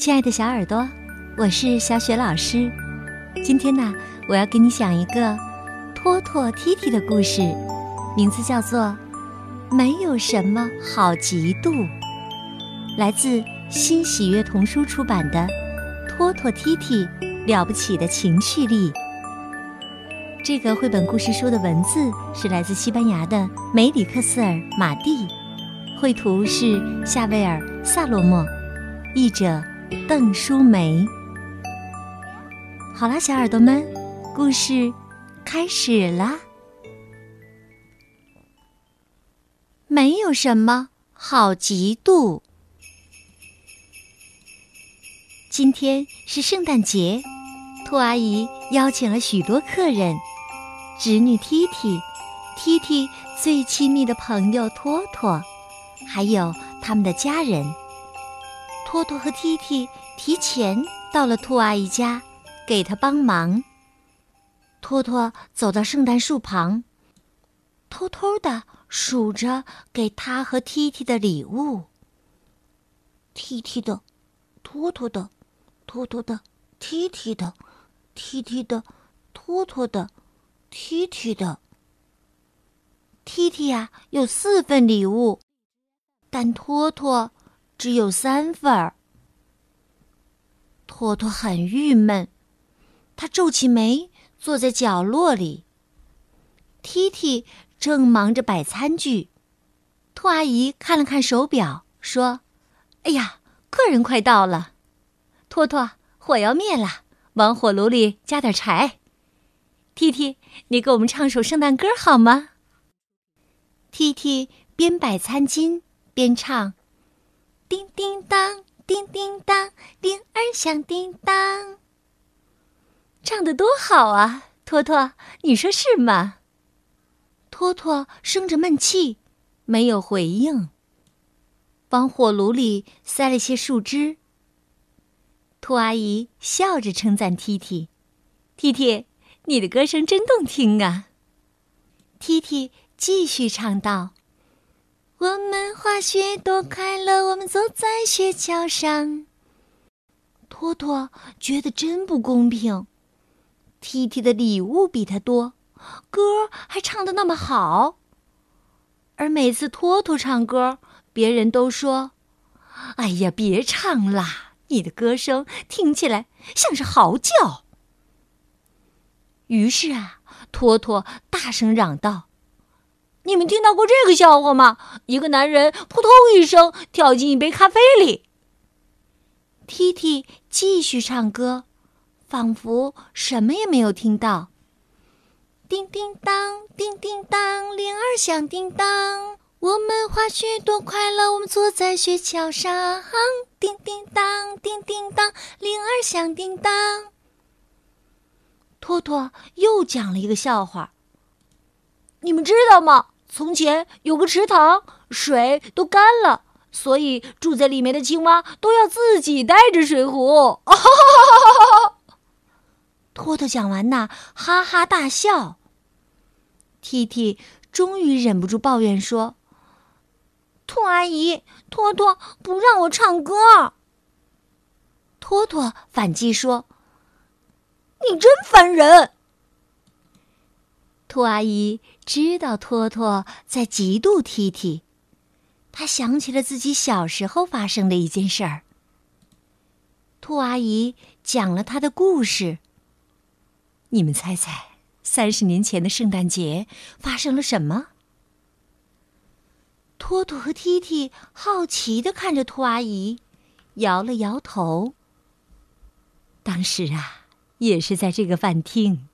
亲爱的小耳朵，我是小雪老师。今天呢，我要给你讲一个托托踢踢的故事，名字叫做《没有什么好嫉妒》，来自新喜悦童书出版的《托托踢踢了不起的情绪力》。这个绘本故事书的文字是来自西班牙的梅里克斯尔·马蒂，绘图是夏威尔·萨洛莫，译者。邓淑梅。好啦，小耳朵们，故事开始啦。没有什么好嫉妒。今天是圣诞节，兔阿姨邀请了许多客人：侄女 T T，T T 最亲密的朋友托托，还有他们的家人。托托和踢踢提前到了兔阿姨家，给她帮忙。托托走到圣诞树旁，偷偷的数着给他和踢踢的礼物。踢踢的，托托的，托托的，踢踢的，踢踢的，托托的，踢踢的。踢踢呀，有四份礼物，但托托。只有三份儿。托托很郁闷，他皱起眉，坐在角落里。踢踢正忙着摆餐具，兔阿姨看了看手表，说：“哎呀，客人快到了。”托托，火要灭了，往火炉里加点柴。踢踢，你给我们唱首圣诞歌好吗？踢踢边摆餐巾边唱。叮叮当，叮叮当，铃儿响叮当。唱的多好啊，托托，你说是吗？托托生着闷气，没有回应。往火炉里塞了些树枝。兔阿姨笑着称赞 T T：“T T，你的歌声真动听啊。”T T 继续唱道。我们滑雪多快乐！我们坐在雪橇上。托托觉得真不公平，T T 的礼物比他多，歌还唱的那么好。而每次托托唱歌，别人都说：“哎呀，别唱啦，你的歌声听起来像是嚎叫。”于是啊，托托大声嚷道。你们听到过这个笑话吗？一个男人扑通一声跳进一杯咖啡里。T T 继续唱歌，仿佛什么也没有听到。叮叮当，叮叮当，铃儿响叮当。我们滑雪多快乐，我们坐在雪橇上。叮叮当，叮叮当，铃儿响叮当。托托又讲了一个笑话。你们知道吗？从前有个池塘，水都干了，所以住在里面的青蛙都要自己带着水壶。托托讲完呐，哈哈大笑。T T 终于忍不住抱怨说：“兔阿姨，托托不让我唱歌。”托托反击说：“你真烦人。”兔阿姨知道托托在嫉妒 T T，她想起了自己小时候发生的一件事儿。兔阿姨讲了她的故事。你们猜猜，三十年前的圣诞节发生了什么？托托和 T T 好奇的看着兔阿姨，摇了摇头。当时啊，也是在这个饭厅，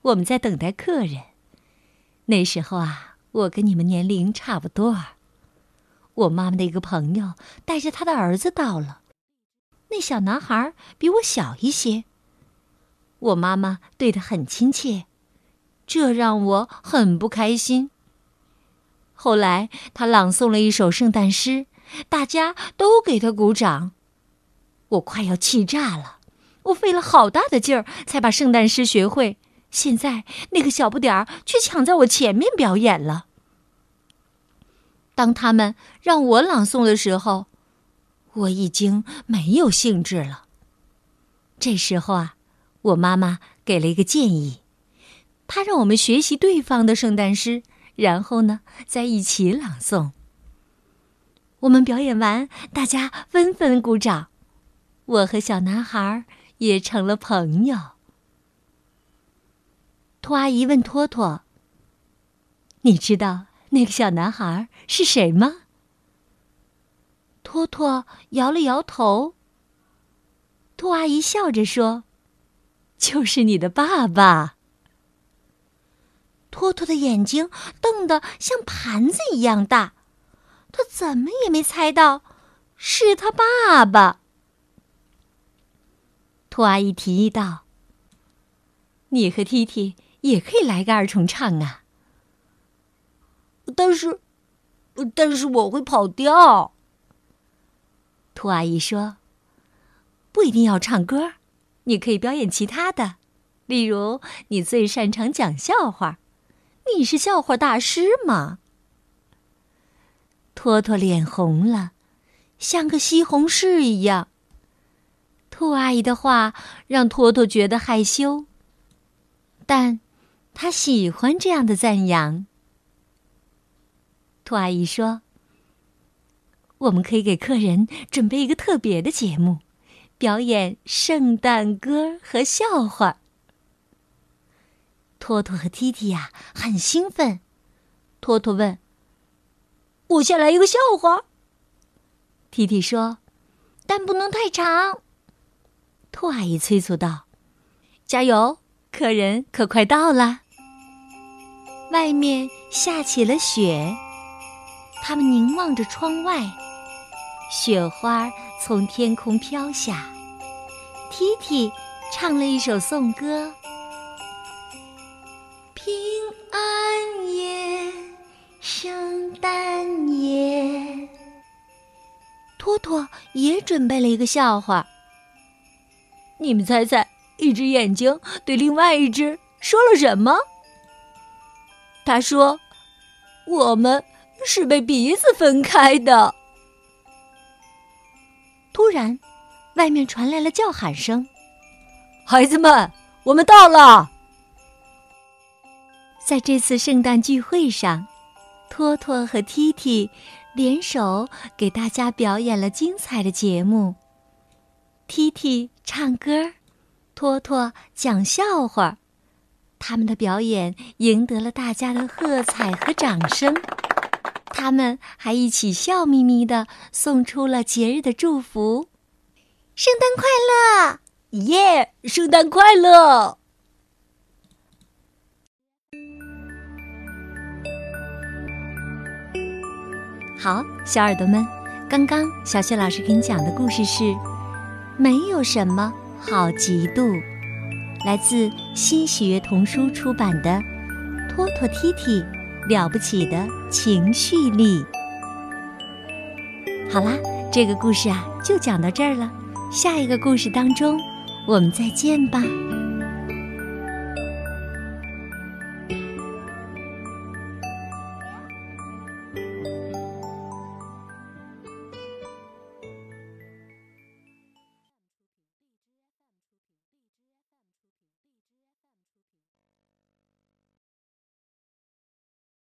我们在等待客人。那时候啊，我跟你们年龄差不多。我妈妈的一个朋友带着他的儿子到了，那小男孩比我小一些。我妈妈对他很亲切，这让我很不开心。后来他朗诵了一首圣诞诗，大家都给他鼓掌，我快要气炸了。我费了好大的劲儿才把圣诞诗学会。现在那个小不点儿却抢在我前面表演了。当他们让我朗诵的时候，我已经没有兴致了。这时候啊，我妈妈给了一个建议，她让我们学习对方的圣诞诗，然后呢，再一起朗诵。我们表演完，大家纷纷鼓掌，我和小男孩也成了朋友。兔阿姨问托托：“你知道那个小男孩是谁吗？”托托摇了摇头。兔阿姨笑着说：“就是你的爸爸。”托托的眼睛瞪得像盘子一样大。他怎么也没猜到，是他爸爸。兔阿姨提议道：“你和 T T 也可以来个二重唱啊。”但是，但是我会跑调。兔阿姨说：“不一定要唱歌，你可以表演其他的，例如你最擅长讲笑话，你是笑话大师嘛。”托托脸红了，像个西红柿一样。兔阿姨的话让托托觉得害羞，但他喜欢这样的赞扬。兔阿姨说：“我们可以给客人准备一个特别的节目，表演圣诞歌和笑话。”托托和蒂蒂呀很兴奋。托托问。我先来一个笑话。提提说：“但不能太长。”兔阿姨催促道：“加油，客人可快到了。”外面下起了雪，他们凝望着窗外，雪花从天空飘下。提提唱了一首颂歌。平安夜，圣诞夜托托也准备了一个笑话。你们猜猜，一只眼睛对另外一只说了什么？他说：“我们是被鼻子分开的。”突然，外面传来了叫喊声：“孩子们，我们到了！”在这次圣诞聚会上，托托和 T T。联手给大家表演了精彩的节目。T T 唱歌，托托讲笑话，他们的表演赢得了大家的喝彩和掌声。他们还一起笑眯眯的送出了节日的祝福：“圣诞快乐，耶！圣诞快乐。”好，小耳朵们，刚刚小雪老师给你讲的故事是《没有什么好嫉妒》，来自新喜悦童书出版的《托托踢踢了不起的情绪力》。好啦，这个故事啊就讲到这儿了，下一个故事当中我们再见吧。